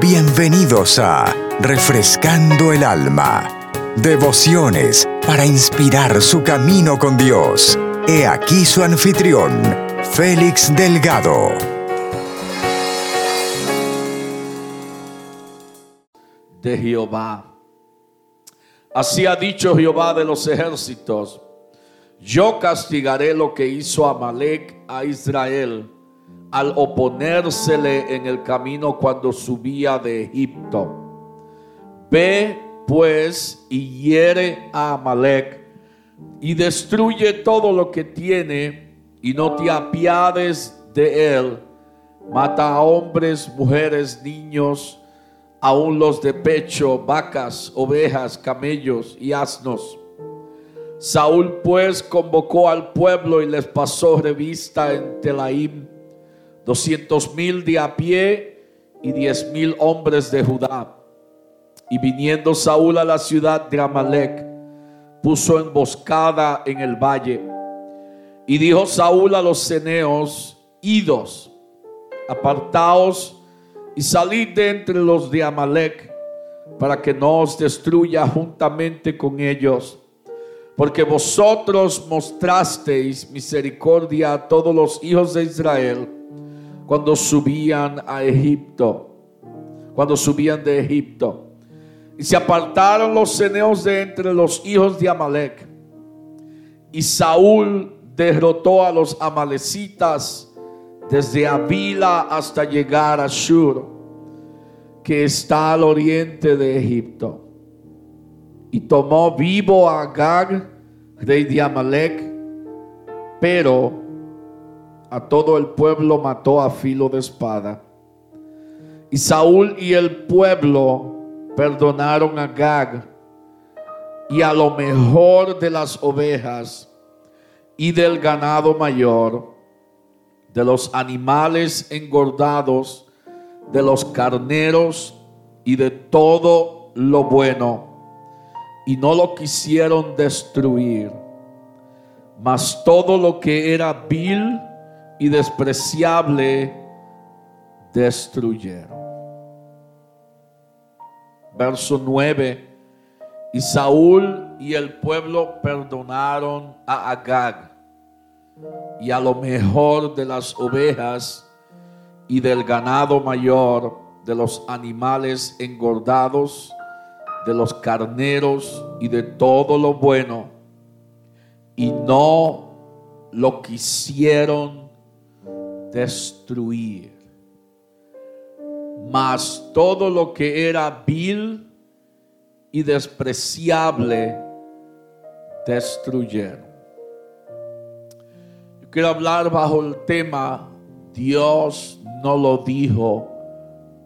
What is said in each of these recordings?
Bienvenidos a Refrescando el Alma. Devociones para inspirar su camino con Dios. He aquí su anfitrión, Félix Delgado. De Jehová. Así ha dicho Jehová de los ejércitos. Yo castigaré lo que hizo Amalek a Israel al oponérsele en el camino cuando subía de Egipto. Ve pues y hiere a Amalek y destruye todo lo que tiene y no te apiades de él. Mata a hombres, mujeres, niños, aun los de pecho, vacas, ovejas, camellos y asnos. Saúl pues convocó al pueblo y les pasó revista en Telaim doscientos mil de a pie y diez mil hombres de Judá. Y viniendo Saúl a la ciudad de Amalek, puso emboscada en el valle. Y dijo Saúl a los ceneos, idos, apartaos y salid de entre los de Amalek, para que no os destruya juntamente con ellos. Porque vosotros mostrasteis misericordia a todos los hijos de Israel cuando subían a Egipto, cuando subían de Egipto. Y se apartaron los ceneos de entre los hijos de Amalek. Y Saúl derrotó a los amalecitas desde Avila hasta llegar a Shur, que está al oriente de Egipto. Y tomó vivo a Agag, rey de Amalek, pero a todo el pueblo mató a filo de espada. Y Saúl y el pueblo perdonaron a Gag y a lo mejor de las ovejas y del ganado mayor, de los animales engordados, de los carneros y de todo lo bueno, y no lo quisieron destruir. Mas todo lo que era vil, y despreciable destruyeron. Verso 9. Y Saúl y el pueblo perdonaron a Agag y a lo mejor de las ovejas y del ganado mayor, de los animales engordados, de los carneros y de todo lo bueno. Y no lo quisieron destruir. Mas todo lo que era vil y despreciable destruyeron. Yo quiero hablar bajo el tema Dios no lo dijo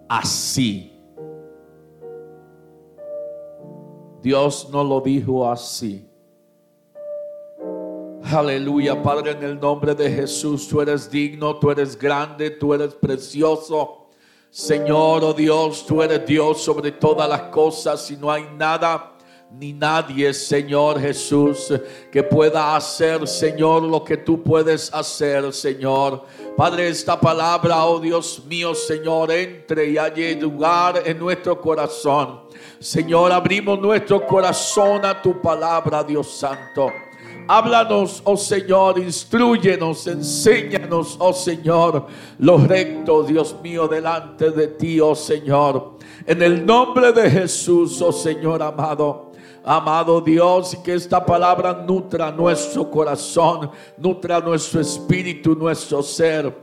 así. Dios no lo dijo así. Aleluya, Padre, en el nombre de Jesús, tú eres digno, tú eres grande, tú eres precioso. Señor, oh Dios, tú eres Dios sobre todas las cosas y no hay nada ni nadie, Señor Jesús, que pueda hacer, Señor, lo que tú puedes hacer, Señor. Padre, esta palabra, oh Dios mío, Señor, entre y haya lugar en nuestro corazón. Señor, abrimos nuestro corazón a tu palabra, Dios Santo. Háblanos, oh Señor, instruyenos, enséñanos, oh Señor, lo recto, Dios mío, delante de ti, oh Señor. En el nombre de Jesús, oh Señor amado. Amado Dios, que esta palabra nutra nuestro corazón, nutra nuestro espíritu, nuestro ser,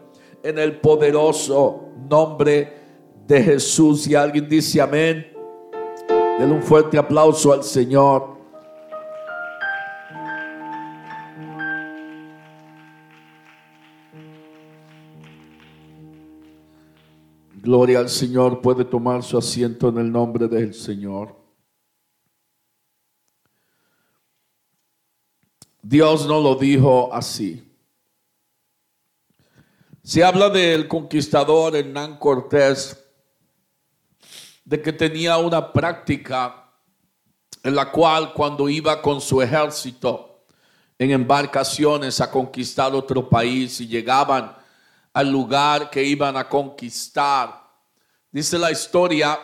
en el poderoso nombre de Jesús. Y alguien dice amén. Denle un fuerte aplauso al Señor. Gloria al Señor. Puede tomar su asiento en el nombre del Señor. Dios no lo dijo así. Se habla del conquistador Hernán Cortés, de que tenía una práctica en la cual cuando iba con su ejército en embarcaciones a conquistar otro país y llegaban al lugar que iban a conquistar. Dice la historia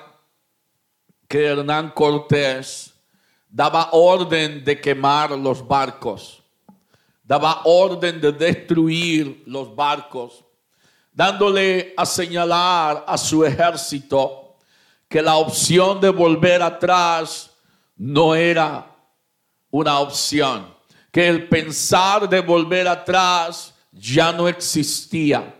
que Hernán Cortés daba orden de quemar los barcos, daba orden de destruir los barcos, dándole a señalar a su ejército que la opción de volver atrás no era una opción, que el pensar de volver atrás ya no existía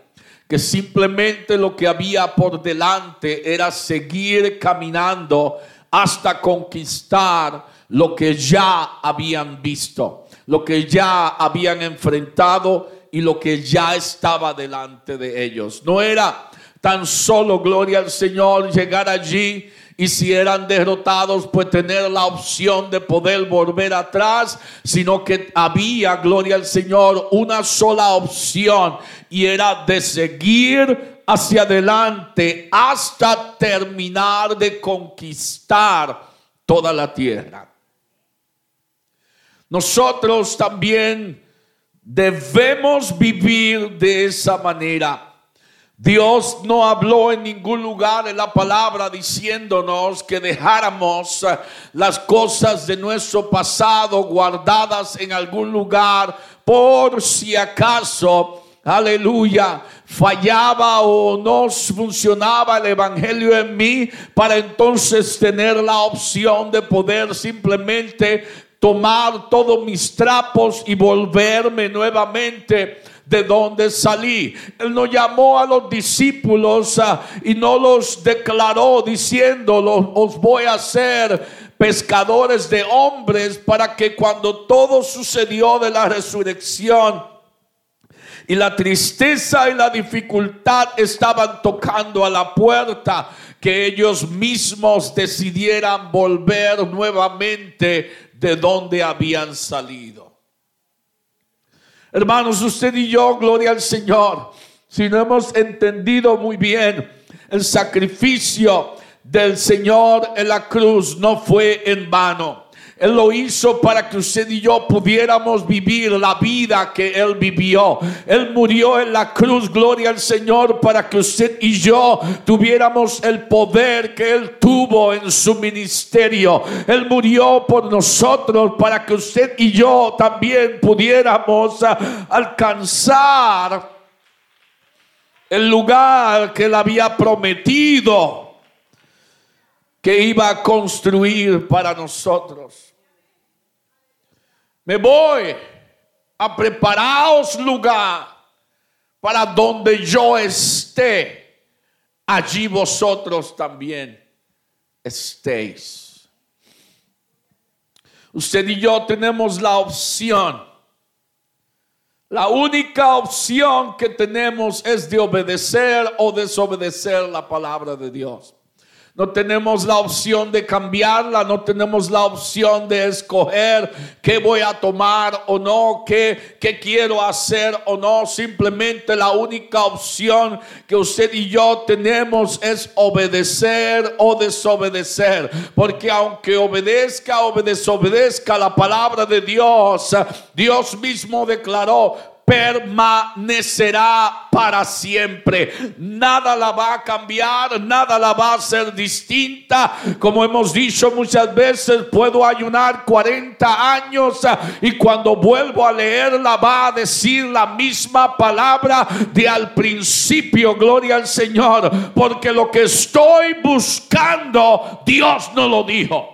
que simplemente lo que había por delante era seguir caminando hasta conquistar lo que ya habían visto, lo que ya habían enfrentado y lo que ya estaba delante de ellos. No era tan solo, gloria al Señor, llegar allí y si eran derrotados, pues tener la opción de poder volver atrás, sino que había, gloria al Señor, una sola opción y era de seguir hacia adelante hasta terminar de conquistar toda la tierra. Nosotros también debemos vivir de esa manera. Dios no habló en ningún lugar en la palabra diciéndonos que dejáramos eh, las cosas de nuestro pasado guardadas en algún lugar por si acaso, aleluya, fallaba o no funcionaba el evangelio en mí para entonces tener la opción de poder simplemente tomar todos mis trapos y volverme nuevamente de donde salí. Él no llamó a los discípulos ah, y no los declaró diciendo, os voy a hacer pescadores de hombres para que cuando todo sucedió de la resurrección y la tristeza y la dificultad estaban tocando a la puerta, que ellos mismos decidieran volver nuevamente de donde habían salido. Hermanos, usted y yo, gloria al Señor, si no hemos entendido muy bien el sacrificio del Señor en la cruz, no fue en vano. Él lo hizo para que usted y yo pudiéramos vivir la vida que Él vivió. Él murió en la cruz, gloria al Señor, para que usted y yo tuviéramos el poder que Él tuvo en su ministerio. Él murió por nosotros para que usted y yo también pudiéramos ah, alcanzar el lugar que Él había prometido que iba a construir para nosotros. Me voy a prepararos lugar para donde yo esté. Allí vosotros también estéis. Usted y yo tenemos la opción. La única opción que tenemos es de obedecer o desobedecer la palabra de Dios. No tenemos la opción de cambiarla, no tenemos la opción de escoger qué voy a tomar o no, qué, qué quiero hacer o no. Simplemente la única opción que usted y yo tenemos es obedecer o desobedecer. Porque aunque obedezca o desobedezca la palabra de Dios, Dios mismo declaró, permanecerá para siempre. Nada la va a cambiar, nada la va a hacer distinta. Como hemos dicho muchas veces, puedo ayunar 40 años y cuando vuelvo a leerla va a decir la misma palabra de al principio. Gloria al Señor, porque lo que estoy buscando, Dios no lo dijo.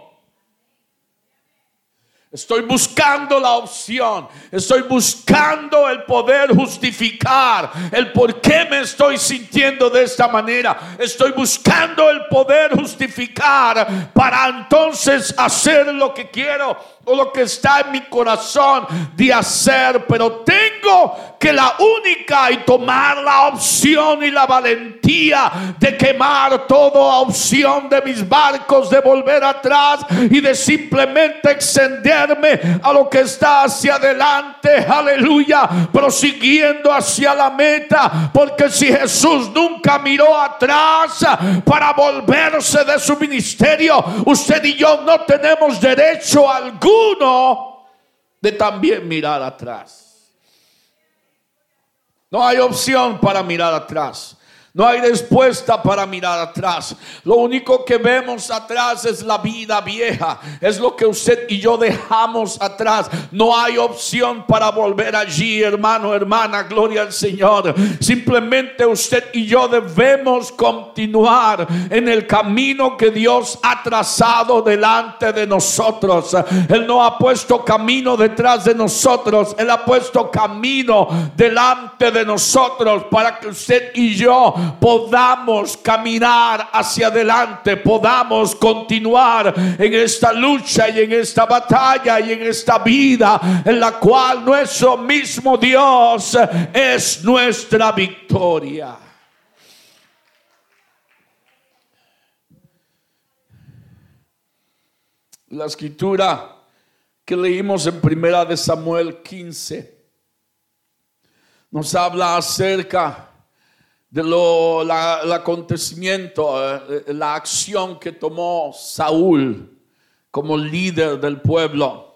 Estoy buscando la opción. Estoy buscando el poder justificar el por qué me estoy sintiendo de esta manera. Estoy buscando el poder justificar para entonces hacer lo que quiero lo que está en mi corazón de hacer. Pero tengo que la única y tomar la opción y la valentía de quemar toda opción de mis barcos, de volver atrás y de simplemente extender a lo que está hacia adelante, aleluya, prosiguiendo hacia la meta, porque si Jesús nunca miró atrás para volverse de su ministerio, usted y yo no tenemos derecho alguno de también mirar atrás. No hay opción para mirar atrás. No hay respuesta para mirar atrás. Lo único que vemos atrás es la vida vieja. Es lo que usted y yo dejamos atrás. No hay opción para volver allí, hermano, hermana. Gloria al Señor. Simplemente usted y yo debemos continuar en el camino que Dios ha trazado delante de nosotros. Él no ha puesto camino detrás de nosotros. Él ha puesto camino delante de nosotros para que usted y yo podamos caminar hacia adelante, podamos continuar en esta lucha y en esta batalla y en esta vida en la cual nuestro mismo Dios es nuestra victoria. La escritura que leímos en primera de Samuel 15 nos habla acerca de lo, la, el acontecimiento, eh, la acción que tomó Saúl como líder del pueblo.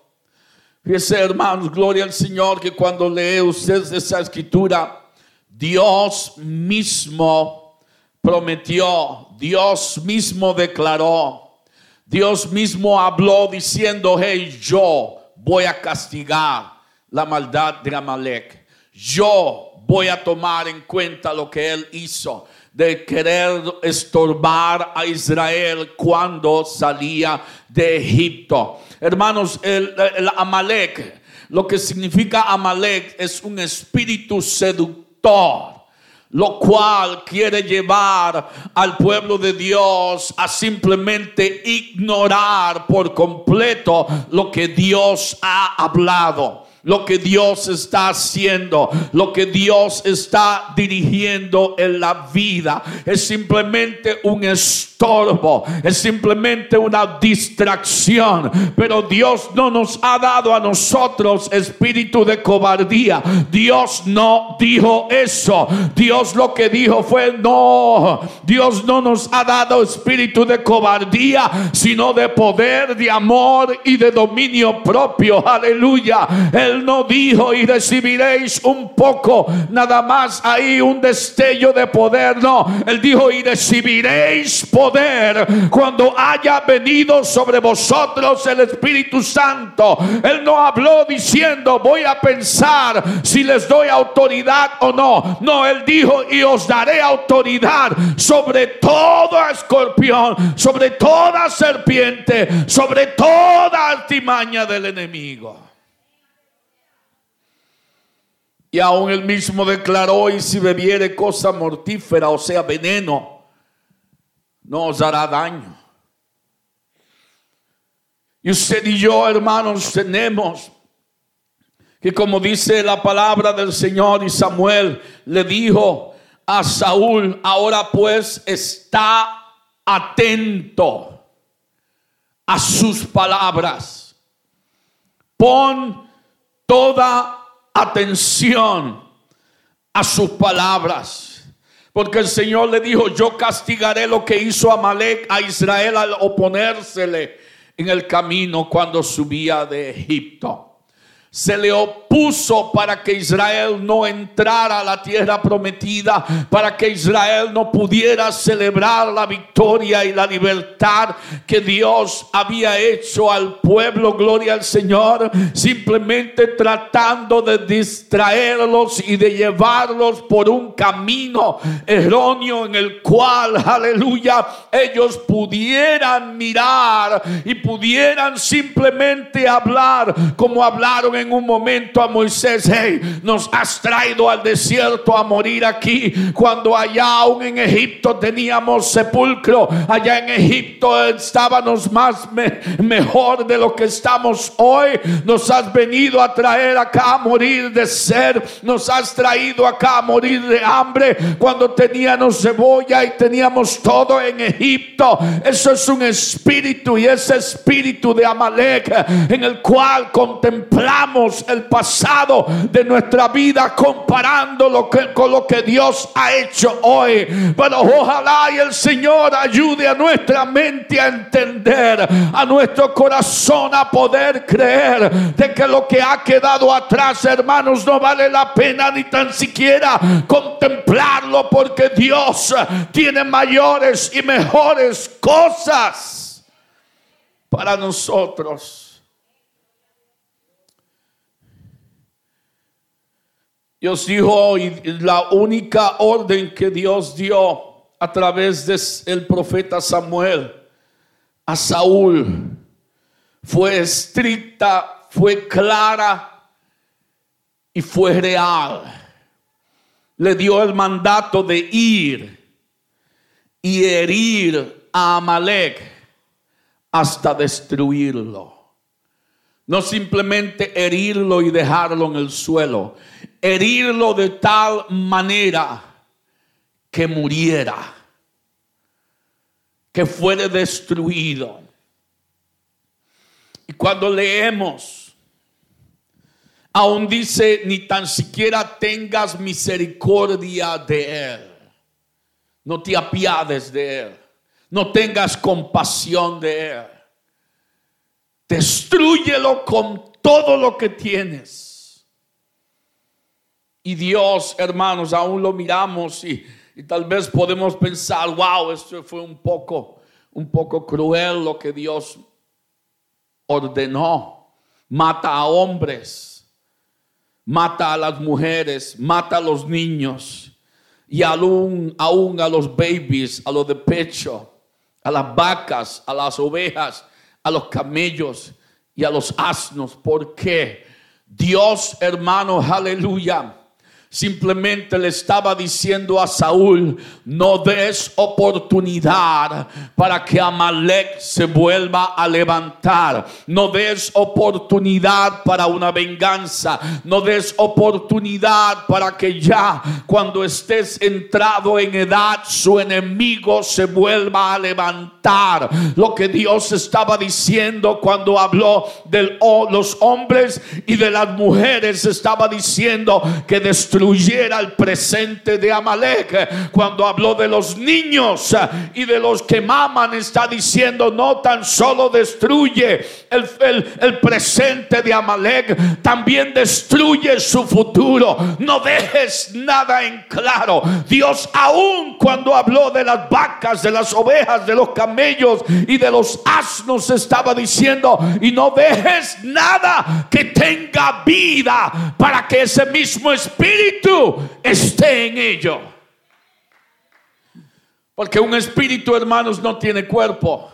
Fíjese, hermanos, gloria al Señor, que cuando lee usted esa escritura, Dios mismo prometió, Dios mismo declaró, Dios mismo habló diciendo, hey, yo voy a castigar la maldad de Amalek. Yo voy a tomar en cuenta lo que él hizo de querer estorbar a Israel cuando salía de Egipto. Hermanos, el, Amalek, lo que significa Amalek es un espíritu seductor lo cual quiere llevar al pueblo de Dios a simplemente ignorar por completo lo que Dios ha hablado lo que Dios está haciendo, lo que Dios está dirigiendo en la vida. Es simplemente un estorbo, es simplemente una distracción. Pero Dios no nos ha dado a nosotros espíritu de cobardía. Dios no dijo eso. Dios lo que dijo fue no. Dios no nos ha dado espíritu de cobardía, sino de poder, de amor y de dominio propio. Aleluya no dijo y recibiréis un poco, nada más ahí un destello de poder. No, Él dijo y recibiréis poder cuando haya venido sobre vosotros el Espíritu Santo. Él no habló diciendo voy a pensar si les doy autoridad o no. No, Él dijo y os daré autoridad sobre todo escorpión, sobre toda serpiente, sobre toda artimaña del enemigo. Y aún él mismo declaró, y si bebiere cosa mortífera, o sea, veneno, no os hará daño. Y usted y yo, hermanos, tenemos que como dice la palabra del Señor y Samuel le dijo a Saúl, ahora pues está atento a sus palabras. Pon toda atención a sus palabras. Porque el Señor le dijo, yo castigaré lo que hizo Amalek a Israel al oponérsele en el camino cuando subía de Egipto se le opuso para que Israel no entrara a la tierra prometida, para que Israel no pudiera celebrar la victoria y la libertad que Dios había hecho al pueblo, gloria al Señor, simplemente tratando de distraerlos y de llevarlos por un camino erróneo en el cual, aleluya, ellos pudieran mirar y pudieran simplemente hablar como hablaron en un momento a Moisés, hey, nos has traído al desierto a morir aquí, cuando allá aún en Egipto teníamos sepulcro, allá en Egipto estábamos más mejor de lo que estamos hoy, nos has venido a traer acá a morir de sed, nos has traído acá a morir de hambre, cuando teníamos cebolla y teníamos todo en Egipto, eso es un espíritu y ese espíritu de Amalek en el cual contemplamos el pasado de nuestra vida comparando lo que, con lo que Dios ha hecho hoy. Pero ojalá y el Señor ayude a nuestra mente a entender, a nuestro corazón a poder creer de que lo que ha quedado atrás, hermanos, no vale la pena ni tan siquiera contemplarlo porque Dios tiene mayores y mejores cosas para nosotros. Dios dijo, y la única orden que Dios dio a través del profeta Samuel a Saúl fue estricta, fue clara y fue real. Le dio el mandato de ir y herir a Amalek hasta destruirlo. No simplemente herirlo y dejarlo en el suelo, herirlo de tal manera que muriera, que fuera destruido. Y cuando leemos, aún dice, ni tan siquiera tengas misericordia de él, no te apiades de él, no tengas compasión de él. Destruyelo con todo lo que tienes. Y Dios, hermanos, aún lo miramos y, tal vez podemos pensar, wow, esto fue un poco, un poco cruel lo que Dios ordenó. Mata a hombres, mata a las mujeres, mata a los niños y aún, a los babies, a los de pecho, a las vacas, a las ovejas a los camellos y a los asnos. porque Dios, hermano, aleluya Simplemente le estaba diciendo a Saúl, no des oportunidad para que Amalek se vuelva a levantar. No des oportunidad para una venganza. No des oportunidad para que ya cuando estés entrado en edad su enemigo se vuelva a levantar. Lo que Dios estaba diciendo cuando habló de los hombres y de las mujeres estaba diciendo que destruyó destruyera el presente de Amalek. Cuando habló de los niños y de los que maman, está diciendo no tan solo destruye el, el presente de Amalek, también destruye su futuro. No dejes nada en claro. Dios aún cuando habló de las vacas, de las ovejas, de los camellos y de los asnos, estaba diciendo, y no dejes nada que tenga vida para que ese mismo espíritu esté en ello. Porque un espíritu, hermanos, no tiene cuerpo.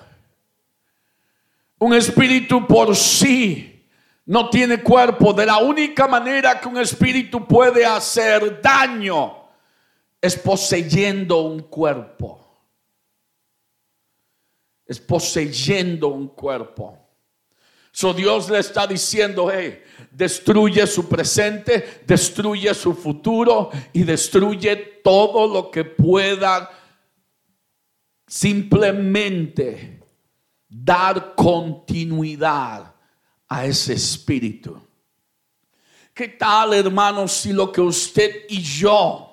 Un espíritu por sí no tiene cuerpo. De la única manera que un espíritu puede hacer daño es poseyendo un cuerpo. Es poseyendo un cuerpo. So Dios le está diciendo, hey, destruye su presente, destruye su futuro y destruye todo lo que pueda simplemente dar continuidad a ese espíritu. ¿Qué tal, hermanos, si lo que usted y yo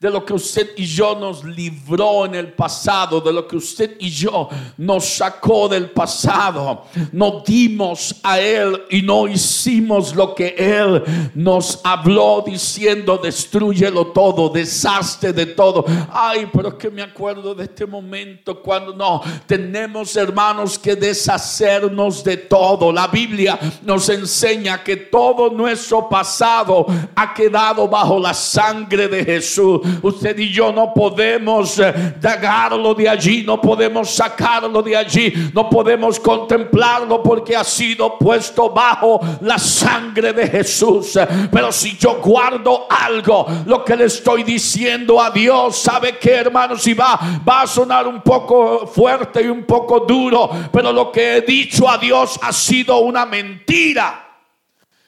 de lo que usted y yo nos libró en el pasado, de lo que usted y yo nos sacó del pasado. No dimos a Él y no hicimos lo que Él nos habló diciendo, destruyelo todo, desastre de todo. Ay, pero que me acuerdo de este momento cuando no, tenemos hermanos que deshacernos de todo. La Biblia nos enseña que todo nuestro pasado ha quedado bajo la sangre de Jesús. Usted y yo no podemos eh, dagarlo de allí, no podemos sacarlo de allí, no podemos contemplarlo porque ha sido puesto bajo la sangre de Jesús. Pero si yo guardo algo, lo que le estoy diciendo a Dios, sabe que hermano, si va, va a sonar un poco fuerte y un poco duro, pero lo que he dicho a Dios ha sido una mentira.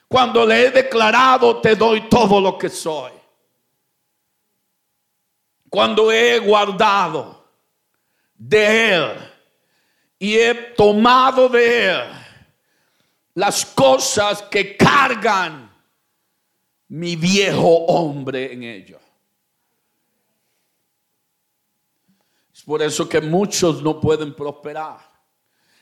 Cuando le he declarado, te doy todo lo que soy cuando he guardado de Él y he tomado de Él las cosas que cargan mi viejo hombre en ellos. Es por eso que muchos no pueden prosperar.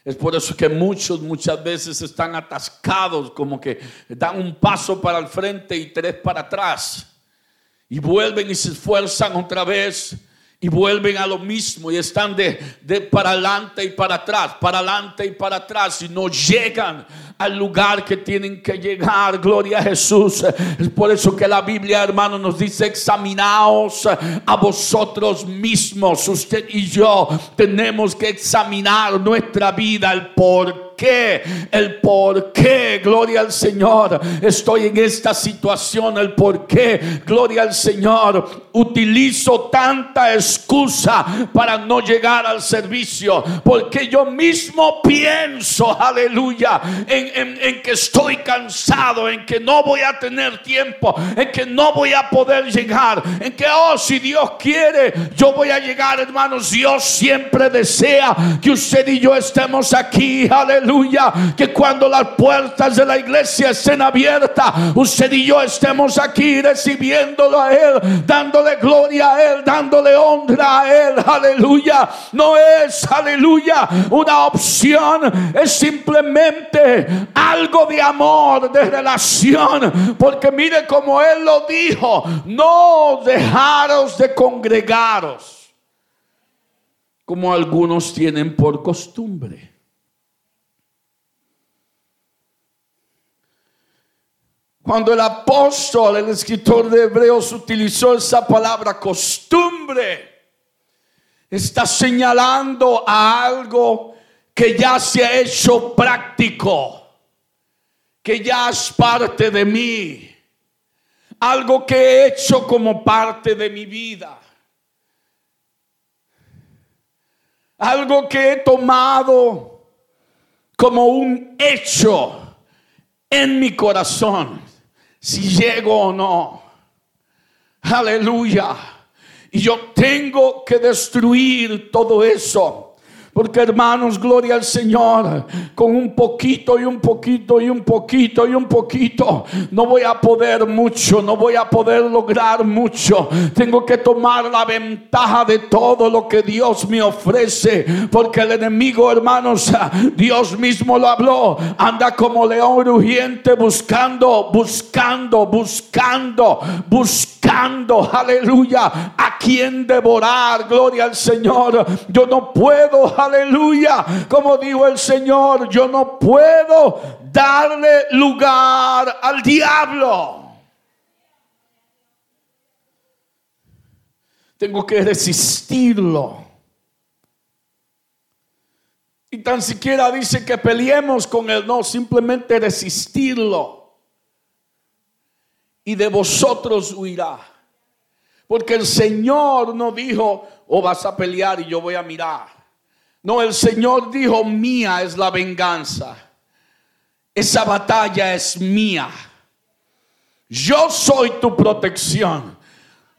Es por eso que muchos muchas veces están atascados, como que dan un paso para el frente y tres para atrás. Y vuelven y se esfuerzan otra vez y vuelven a lo mismo y están de, de, para adelante y para atrás, para adelante y para atrás y no llegan al lugar que tienen que llegar. Gloria a Jesús. Es por eso que la Biblia, hermano, nos dice, examinaos a vosotros mismos. Usted y yo tenemos que examinar nuestra vida, el por qué, el por qué, gloria al Señor, estoy en esta situación, el por qué, gloria al Señor, utilizo tanta excusa para no llegar al servicio, porque yo mismo pienso, aleluya, en, en que estoy cansado, en que no voy a tener tiempo, en que no voy a poder llegar, en que, oh, si Dios quiere, yo voy a llegar, hermanos, Dios siempre desea que usted y yo estemos aquí, aleluya aleluya, que cuando las puertas de la iglesia estén abiertas, usted y yo estemos aquí recibiéndolo a Él, dándole gloria a Él, dándole honra a Él, aleluya. No es, aleluya, una opción, es simplemente algo de amor, de relación, porque mire como Él lo dijo, no dejaros de congregaros como algunos tienen por costumbre. Cuando el apóstol, el escritor de Hebreos, utilizó esa palabra costumbre, está señalando a algo que ya se ha hecho práctico, que ya es parte de mí, algo que he hecho como parte de mi vida, algo que he tomado como un hecho en mi corazón si llego o no. Aleluya. Y yo tengo que destruir todo eso. Porque hermanos, gloria al Señor, con un poquito y un poquito y un poquito y un poquito, no voy a poder mucho, no voy a poder lograr mucho. Tengo que tomar la ventaja de todo lo que Dios me ofrece. Porque el enemigo, hermanos, Dios mismo lo habló, anda como león rugiente buscando, buscando, buscando, buscando, aleluya, a quien devorar, gloria al Señor. Yo no puedo, aleluya. Como dijo el Señor, yo no puedo darle lugar al diablo. Tengo que resistirlo. Y tan siquiera dice que peleemos con él, no, simplemente resistirlo. Y de vosotros huirá. Porque el Señor no dijo, o oh, vas a pelear y yo voy a mirar. No, el Señor dijo, mía es la venganza. Esa batalla es mía. Yo soy tu protección.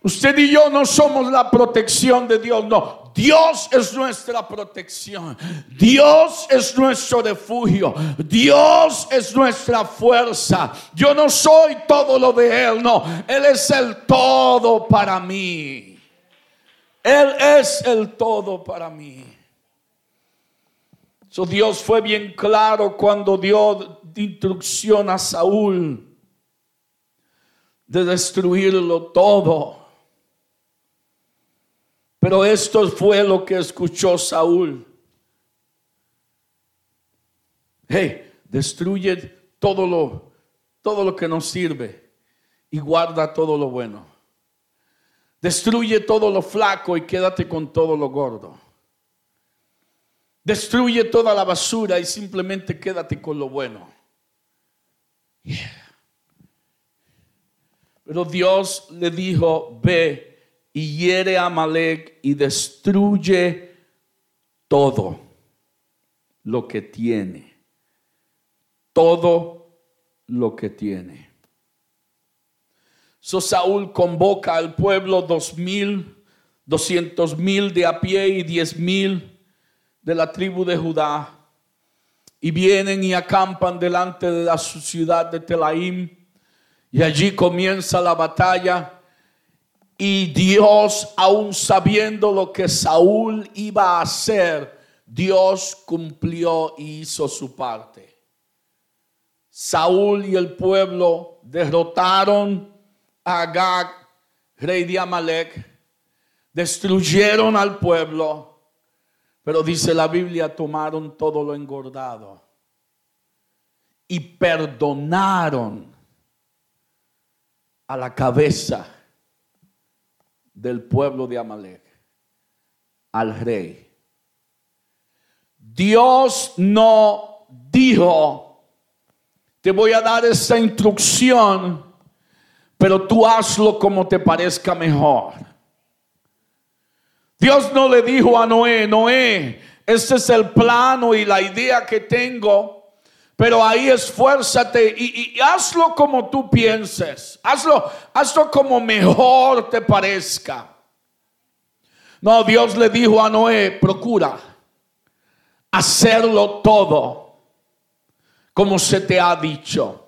Usted y yo no somos la protección de Dios, no. Dios es nuestra protección. Dios es nuestro refugio. Dios es nuestra fuerza. Yo no soy todo lo de Él, no. Él es el todo para mí. Él es el todo para mí. So Dios fue bien claro cuando dio instrucción a Saúl de destruirlo todo. Pero esto fue lo que escuchó Saúl. Hey, destruye todo lo, todo lo que nos sirve y guarda todo lo bueno. Destruye todo lo flaco y quédate con todo lo gordo. Destruye toda la basura y simplemente quédate con lo bueno. Pero Dios le dijo, ve y hiere a Amalek y destruye todo lo que tiene. Todo lo que tiene. So Saúl convoca al pueblo dos mil, doscientos mil de a pie y diez mil de la tribu de Judá y vienen y acampan delante de la ciudad de Telaim Y allí comienza la batalla. Y Dios, aún sabiendo lo que Saúl iba a hacer, Dios cumplió y hizo su parte. Saúl y el pueblo derrotaron a Agag, rey de Amalek, destruyeron al pueblo, pero dice la Biblia, tomaron todo lo engordado y perdonaron a la cabeza del pueblo de Amalek, al rey. Dios no dijo, te voy a dar esa instrucción, pero tú hazlo como te parezca mejor. Dios no le dijo a Noé, Noé, este es el plano y la idea que tengo, pero ahí esfuérzate y, hazlo como tú pienses, hazlo, hazlo como mejor te parezca. No, Dios le dijo a Noé, procura hacerlo todo como se te ha dicho.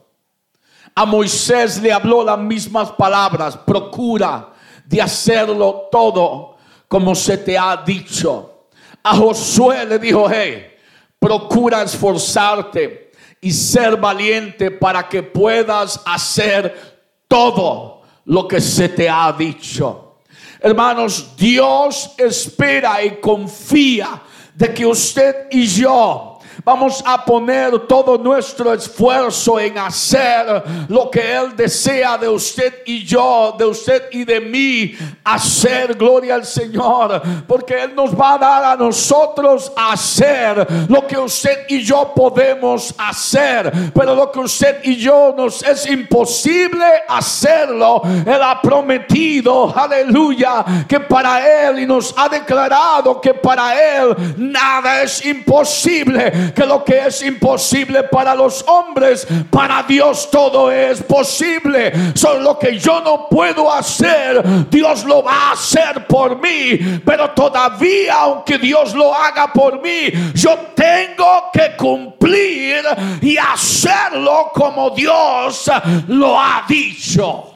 A Moisés le habló las mismas palabras, procura de hacerlo todo como se te ha dicho. A Josué le dijo, hey, procura esforzarte y ser valiente para que puedas hacer todo lo que se te ha dicho. Hermanos, Dios espera y confía de que usted y yo Vamos a poner todo nuestro esfuerzo en hacer lo que Él desea de usted y yo, de usted y de mí, hacer gloria al Señor, porque Él nos va a dar a nosotros hacer lo que usted y yo podemos hacer, pero lo que usted y yo nos es imposible hacerlo. Él ha prometido, aleluya, que para Él y nos ha declarado que para Él nada es imposible que lo que es imposible para los hombres, para Dios todo es posible. Solo lo que yo no puedo hacer, Dios lo va a hacer por mí. Pero todavía, aunque Dios lo haga por mí, yo tengo que cumplir y hacerlo como Dios lo ha dicho.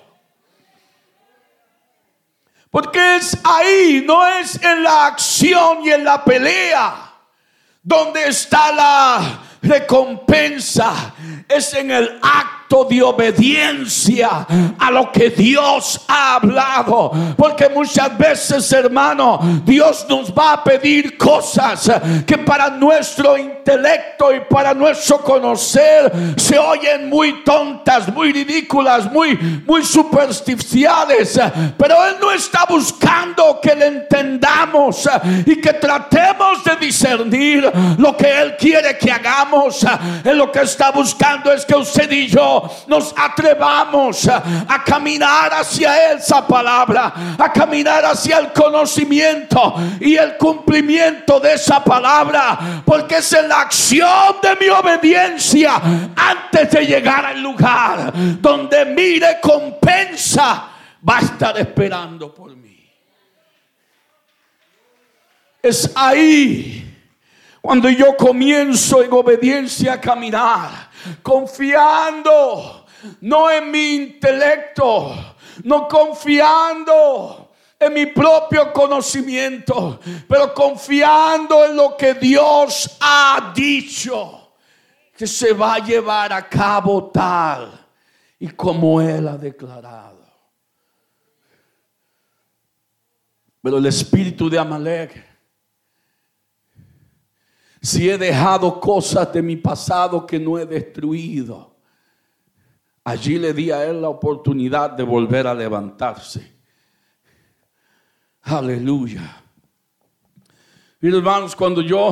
Porque es ahí, no es en la acción y en la pelea donde está la recompensa? Es en el acto de obediencia a lo que Dios ha hablado. Porque muchas veces, hermano, Dios nos va a pedir cosas que para nuestro intelecto y para nuestro conocer se oyen muy tontas, muy ridículas, muy, muy supersticiales. Pero Él no está buscando que le entendamos y que tratemos de discernir lo que Él quiere que hagamos. Él lo que está buscando es que usted y yo nos atrevamos a caminar hacia esa palabra, a caminar hacia el conocimiento y el cumplimiento de esa palabra, porque es en la acción de mi obediencia antes de llegar al lugar donde mi recompensa va a estar esperando por mí. Es ahí cuando yo comienzo en obediencia a caminar confiando no en mi intelecto, no confiando en mi propio conocimiento, pero confiando en lo que Dios ha dicho, que se va a llevar a cabo tal y como Él ha declarado. Pero el espíritu de Amalek si he dejado cosas de mi pasado que no he destruido, allí le di a él la oportunidad de volver a levantarse. Aleluya. Y hermanos, cuando yo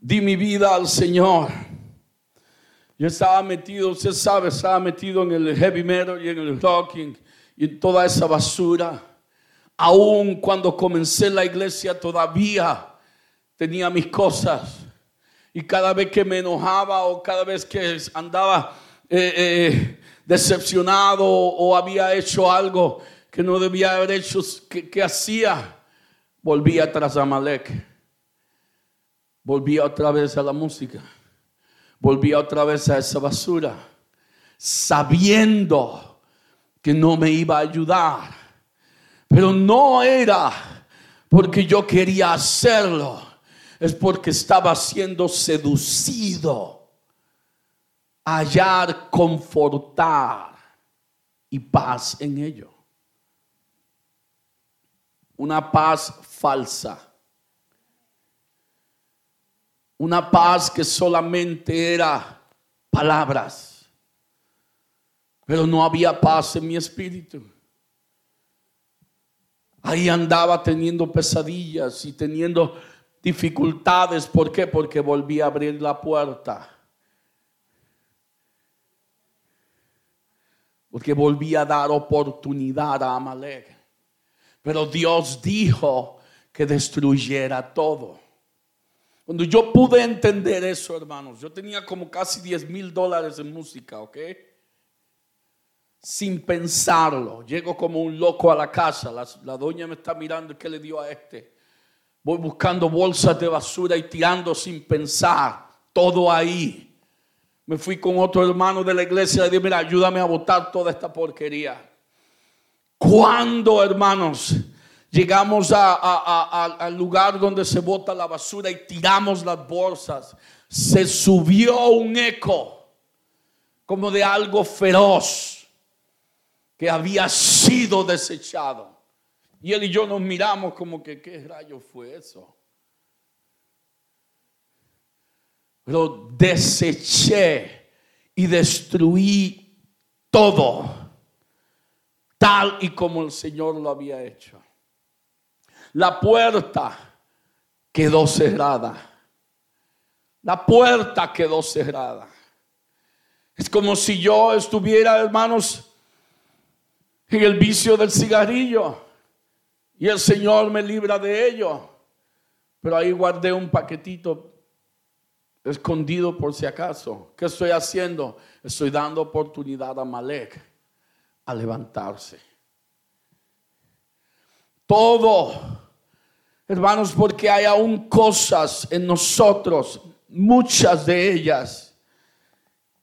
di mi vida al Señor, yo estaba metido, usted sabe, estaba metido en el heavy metal y en el rock y en toda esa basura. Aún cuando comencé la iglesia todavía tenía mis cosas. Y cada vez que me enojaba o cada vez que andaba eh, eh, decepcionado o había hecho algo que no debía haber hecho, que, hacía? Volvía tras Amalek. Volvía otra vez a la música. Volvía otra vez a esa basura. sabiendo que no me iba a ayudar. Pero no era porque yo quería hacerlo, es porque estaba siendo seducido a hallar confortar y paz en ello. Una paz falsa. Una paz que solamente era palabras. Pero no había paz en mi espíritu. Ahí andaba teniendo pesadillas y teniendo dificultades. ¿Por qué? Porque volví a abrir la puerta. Porque volví a dar oportunidad a Amalek. Pero Dios dijo que destruyera todo. Cuando yo pude entender eso, hermanos, yo tenía como casi 10 mil dólares en música, ¿ok? Sin pensarlo. Llego como un loco a la casa. La, doña me está mirando, ¿qué le dio a este? Voy buscando bolsas de basura y tirando sin pensar. Todo ahí. Me fui con otro hermano de la iglesia y le dije, mira, ayúdame a botar toda esta porquería. Cuando, hermanos, Llegamos al lugar donde se bota la basura y tiramos las bolsas. Se subió un eco como de algo feroz que había sido desechado. Y él y yo nos miramos como que, ¿qué rayo fue eso? Pero deseché y destruí todo tal y como el Señor lo había hecho. La puerta quedó cerrada. La puerta quedó cerrada. Es como si yo estuviera, hermanos, en el vicio del cigarrillo y el Señor me libra de ello. Pero ahí guardé un paquetito escondido por si acaso. ¿Qué estoy haciendo? Estoy dando oportunidad a Malek a levantarse. Todo Hermanos, porque hay aún cosas en nosotros, muchas de ellas,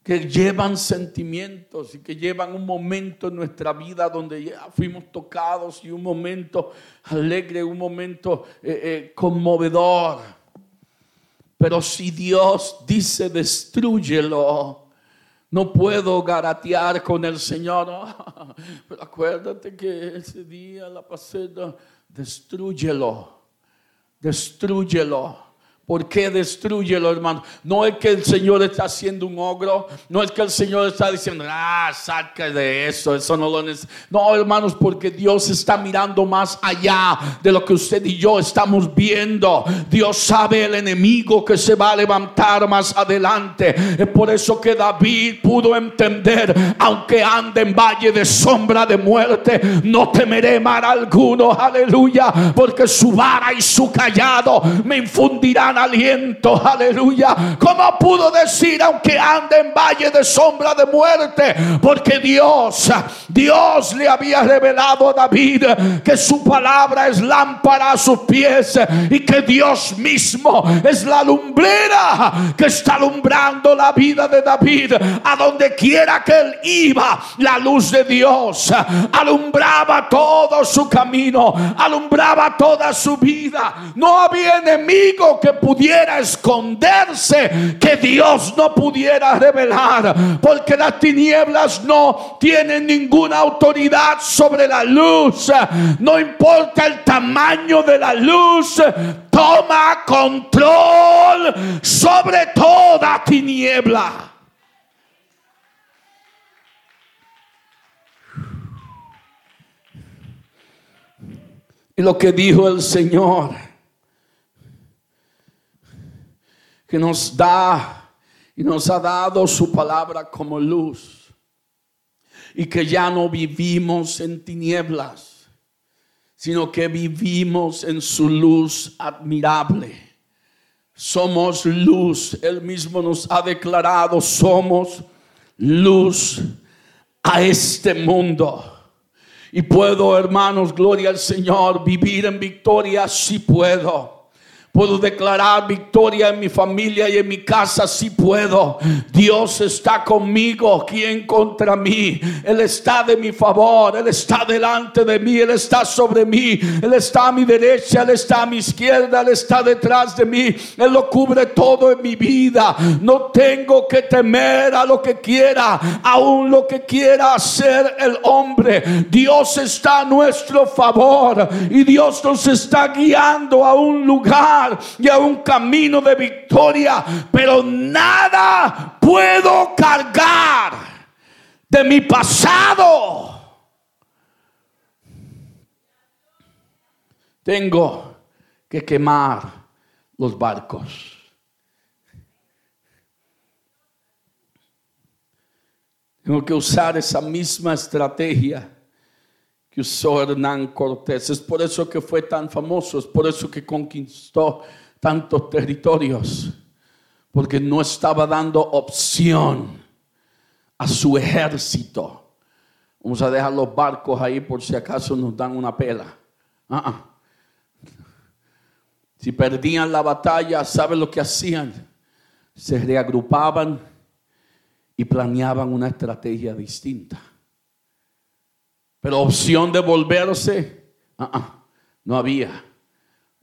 que llevan sentimientos y que llevan un momento en nuestra vida donde ya fuimos tocados y un momento alegre, un momento eh, eh, conmovedor. Pero si Dios dice destruyelo, no puedo garatear con el Señor. pero acuérdate que ese día la pasé, destruyelo. Destrúyelo. ¿Por qué destruyelo, hermano? No es que el Señor está haciendo un ogro, no es que el Señor está diciendo, ah, saca de eso, eso no lo necesito. No, hermanos, porque Dios está mirando más allá de lo que usted y yo estamos viendo. Dios sabe el enemigo que se va a levantar más adelante. Es por eso que David pudo entender, aunque ande en valle de sombra de muerte, no temeré mal alguno, aleluya, porque su vara y su callado me infundirán aliento, aleluya. ¿Cómo pudo decir, aunque ande en valle de sombra de muerte? Porque Dios, Dios le había revelado a David que su palabra es lámpara a sus pies y que Dios mismo es la lumbrera que está alumbrando la vida de David. A donde quiera que él iba, la luz de Dios alumbraba todo su camino, alumbraba toda su vida. No había enemigo que pudiera esconderse, que Dios no pudiera revelar, porque las tinieblas no tienen ninguna autoridad sobre la luz. No importa el tamaño de la luz, toma control sobre toda tiniebla. Y lo que dijo el Señor que nos da y nos ha dado su palabra como luz. Y que ya no vivimos en tinieblas, sino que vivimos en su luz admirable. Somos luz, Él mismo nos ha declarado, somos luz a este mundo. Y puedo, hermanos, gloria al Señor, vivir en victoria, si puedo Puedo declarar victoria en mi familia y en mi casa si puedo. Dios está conmigo. ¿Quién contra mí? Él está de mi favor. Él está delante de mí. Él está sobre mí. Él está a mi derecha. Él está a mi izquierda. Él está detrás de mí. Él lo cubre todo en mi vida. No tengo que temer a lo que quiera. Aún lo que quiera hacer el hombre. Dios está a nuestro favor. Y Dios nos está guiando a un lugar y a un camino de victoria, pero nada puedo cargar de mi pasado. Tengo que quemar los barcos. Tengo que usar esa misma estrategia que usó Hernán Cortés. Es por eso que fue tan famoso, es por eso que conquistó tantos territorios, porque no estaba dando opción a su ejército. Vamos a dejar los barcos ahí por si acaso nos dan una pela. Ah. Si perdían la batalla, ¿saben lo que hacían? Se reagrupaban y planeaban una estrategia distinta. Pero opción de volverse, ah, ah, no había.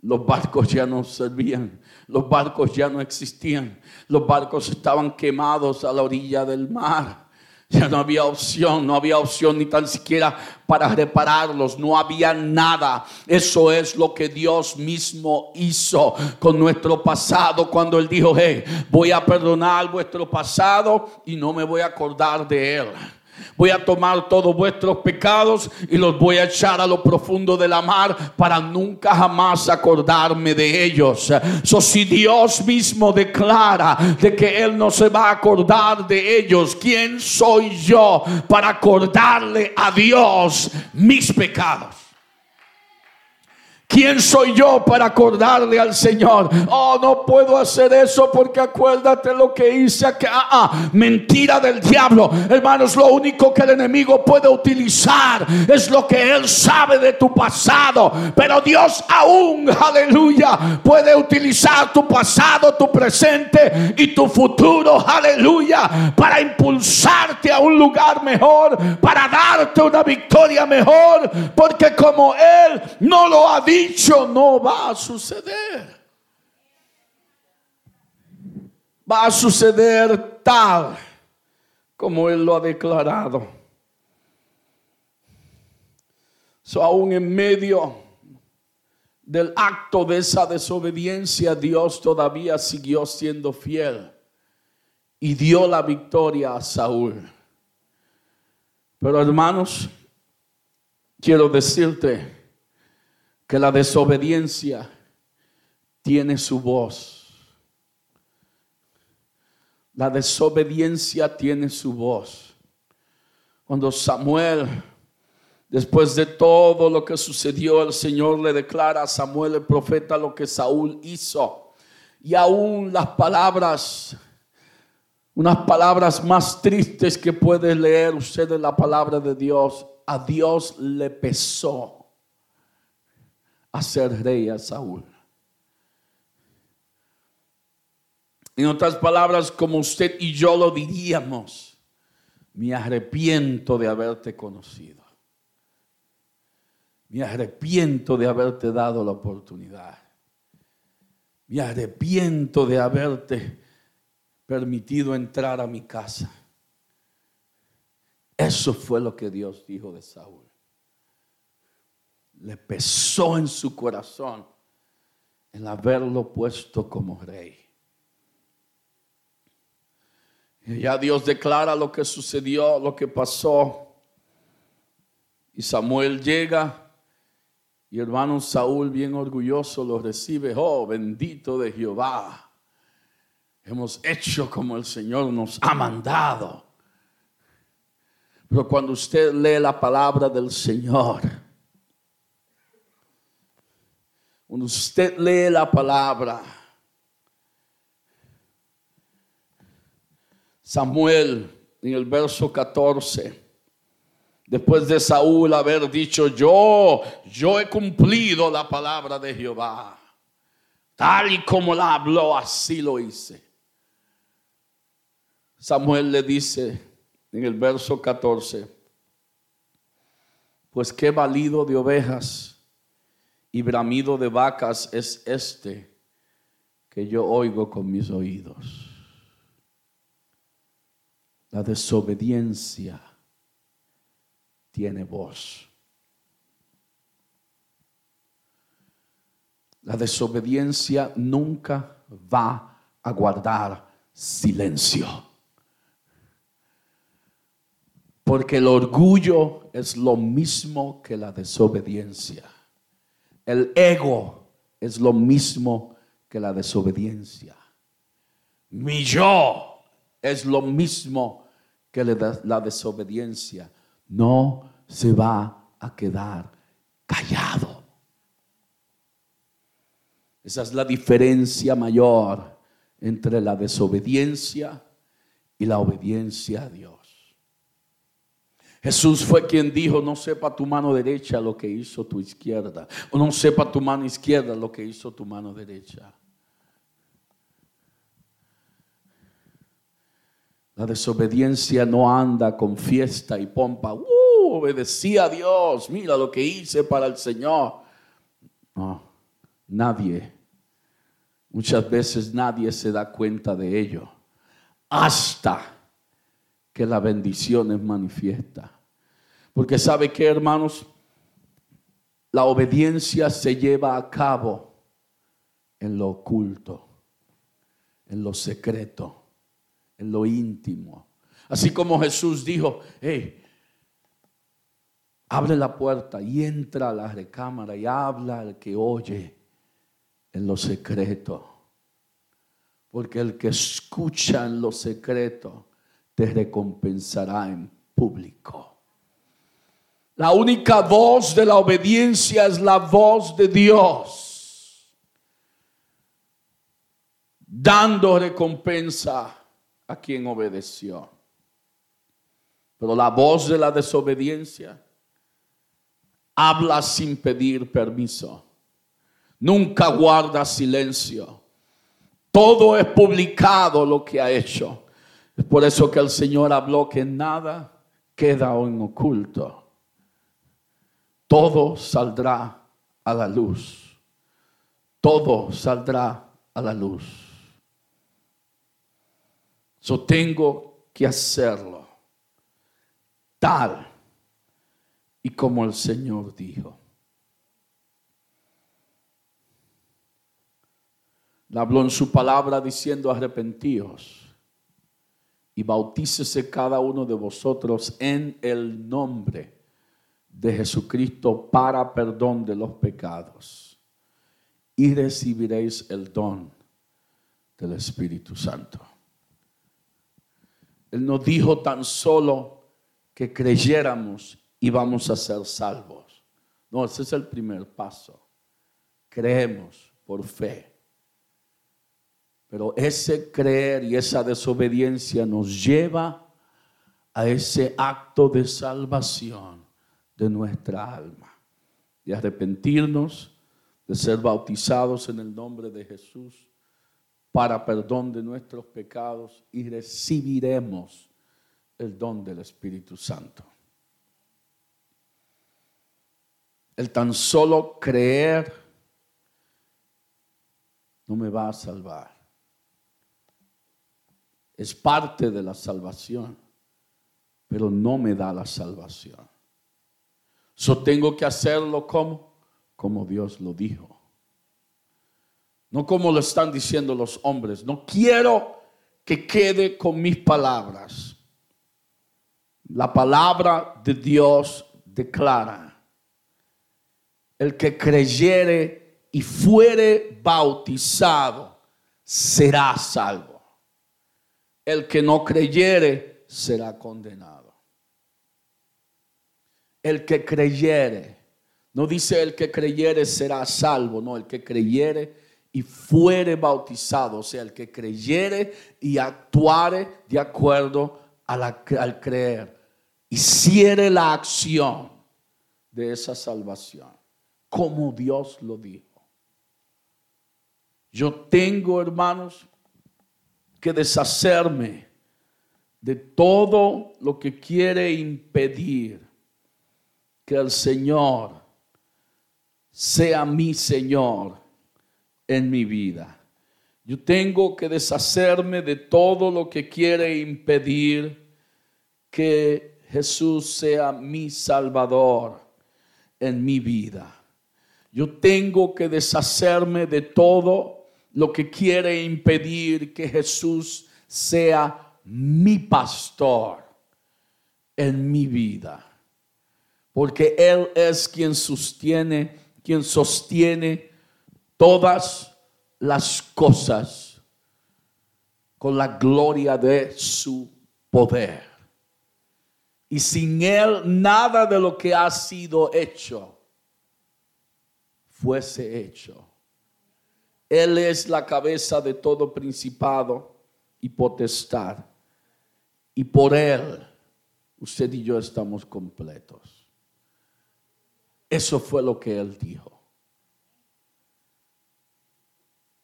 Los barcos ya no servían, los barcos ya no existían, los barcos estaban quemados a la orilla del mar. Ya no había opción, no había opción ni tan siquiera para repararlos, no había nada. Eso es lo que Dios mismo hizo con nuestro pasado cuando Él dijo, hey, voy a perdonar vuestro pasado y no me voy a acordar de Él. Voy a tomar todos vuestros pecados y los voy a echar a lo profundo de la mar para nunca jamás acordarme de ellos. So, si Dios mismo declara de que Él no se va a acordar de ellos, ¿quién soy yo para acordarle a Dios mis pecados? ¿Quién soy yo para acordarle al Señor? Oh, no puedo hacer eso porque acuérdate lo que hice. Ah, ah, mentira del diablo. Hermanos, lo único que el enemigo puede utilizar es lo que él sabe de tu pasado. Pero Dios aún, aleluya, puede utilizar tu pasado, tu presente y tu futuro, aleluya, para impulsarte a un lugar mejor, para darte una victoria mejor. Porque como Él no lo ha dicho, dicho no va a suceder. Va a suceder tal como Él lo ha declarado. So, aún en medio del acto de esa desobediencia, Dios todavía siguió siendo fiel y dio la victoria a Saúl. Pero hermanos, quiero decirte, que la desobediencia tiene su voz. La desobediencia tiene su voz. Cuando Samuel, después de todo lo que sucedió, el Señor le declara a Samuel el profeta lo que Saúl hizo. Y aún las palabras, unas palabras más tristes que puede leer usted en la palabra de Dios, a Dios le pesó hacer rey a Saúl. En otras palabras, como usted y yo lo diríamos, me arrepiento de haberte conocido. Me arrepiento de haberte dado la oportunidad. Me arrepiento de haberte permitido entrar a mi casa. Eso fue lo que Dios dijo de Saúl le pesó en su corazón el haberlo puesto como rey. Y ya Dios declara lo que sucedió, lo que pasó. Y Samuel llega y hermano Saúl bien orgulloso lo recibe. Oh, bendito de Jehová. Hemos hecho como el Señor nos ha mandado. Pero cuando usted lee la palabra del Señor, cuando usted lee la palabra, Samuel en el verso 14, después de Saúl haber dicho, yo, yo he cumplido la palabra de Jehová. Tal y como la habló, así lo hice. Samuel le dice en el verso 14, pues qué valido de ovejas y bramido de vacas es este que yo oigo con mis oídos. La desobediencia tiene voz. La desobediencia nunca va a guardar silencio. Porque el orgullo es lo mismo que la desobediencia. El ego es lo mismo que la desobediencia. Mi yo es lo mismo que la desobediencia. No se va a quedar callado. Esa es la diferencia mayor entre la desobediencia y la obediencia a Dios. Jesús fue quien dijo, no sepa tu mano derecha lo que hizo tu izquierda, o no sepa tu mano izquierda lo que hizo tu mano derecha. La desobediencia no anda con fiesta y pompa. Uh, obedecí a Dios, mira lo que hice para el Señor. No, nadie, muchas veces nadie se da cuenta de ello. Hasta que la bendición es manifiesta. Porque sabe que, hermanos, la obediencia se lleva a cabo en lo oculto, en lo secreto en lo íntimo. Así como Jesús dijo, hey, abre la puerta y entra a la recámara y habla al que oye en lo secreto. Porque el que escucha en lo secreto te recompensará en público. La única voz de la obediencia es la voz de Dios, dando recompensa a quien obedeció. Pero la voz de la desobediencia habla sin pedir permiso. Nunca guarda silencio. Todo es publicado lo que ha hecho. Es por eso que el Señor habló que nada queda en oculto. Todo saldrá a la luz. Todo saldrá a la luz. Yo tengo que hacerlo tal y como el Señor dijo. Le habló en su palabra diciendo arrepentíos y bautícese cada uno de vosotros en el nombre de Jesucristo para perdón de los pecados y recibiréis el don del Espíritu Santo. Él nos dijo tan solo que creyéramos y vamos a ser salvos. No, ese es el primer paso. Creemos por fe. Pero ese creer y esa desobediencia nos lleva a ese acto de salvación de nuestra alma, de arrepentirnos, de ser bautizados en el nombre de Jesús para perdón de nuestros pecados y recibiremos el don del Espíritu Santo. El tan solo creer no me va a salvar. Es parte de la salvación, pero no me da la salvación. Yo tengo que hacerlo como, como Dios lo dijo. No como lo están diciendo los hombres. No quiero que quede con mis palabras. La palabra de Dios declara, el que creyere y fuere bautizado será salvo. El que no creyere será condenado. El que creyere, no dice el que creyere será salvo, no, el que creyere y fuere bautizado, o sea, el que creyere y actuare de acuerdo al creer, hiciere la acción de esa salvación, como Dios lo dijo. Yo tengo, hermanos, que deshacerme de todo lo que quiere impedir que el Señor sea mi Señor en mi vida. Yo tengo que deshacerme de todo lo que quiere impedir que Jesús sea mi Salvador en mi vida. Yo tengo que deshacerme de todo lo que quiere impedir que Jesús sea mi pastor en mi vida. Porque Él es quien sostiene, quien sostiene todas las cosas con la gloria de su poder. Y sin Él nada de lo que ha sido hecho fuese hecho. Él es la cabeza de todo principado y potestad. Y por Él, usted y yo estamos completos. Eso fue lo que Él dijo.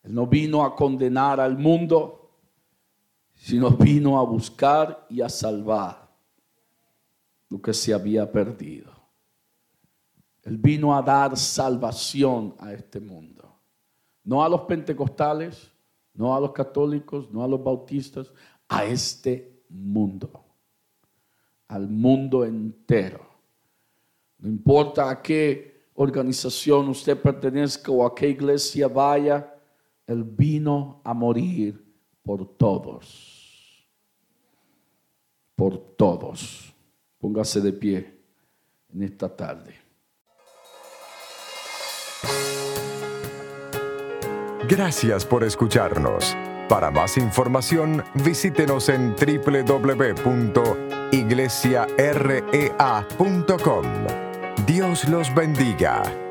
Él no vino a condenar al mundo, sino vino a buscar y a salvar lo que se había perdido. Él vino a dar salvación a este mundo. No a los pentecostales, no a los católicos, no a los bautistas, a este mundo. Al mundo entero. No importa a qué organización usted pertenezca o a qué iglesia vaya, Él vino a morir por todos. Por todos. Póngase de pie en esta tarde. Gracias por escucharnos. Para más información, visítenos en www.iglesiarea.com. Dios los bendiga.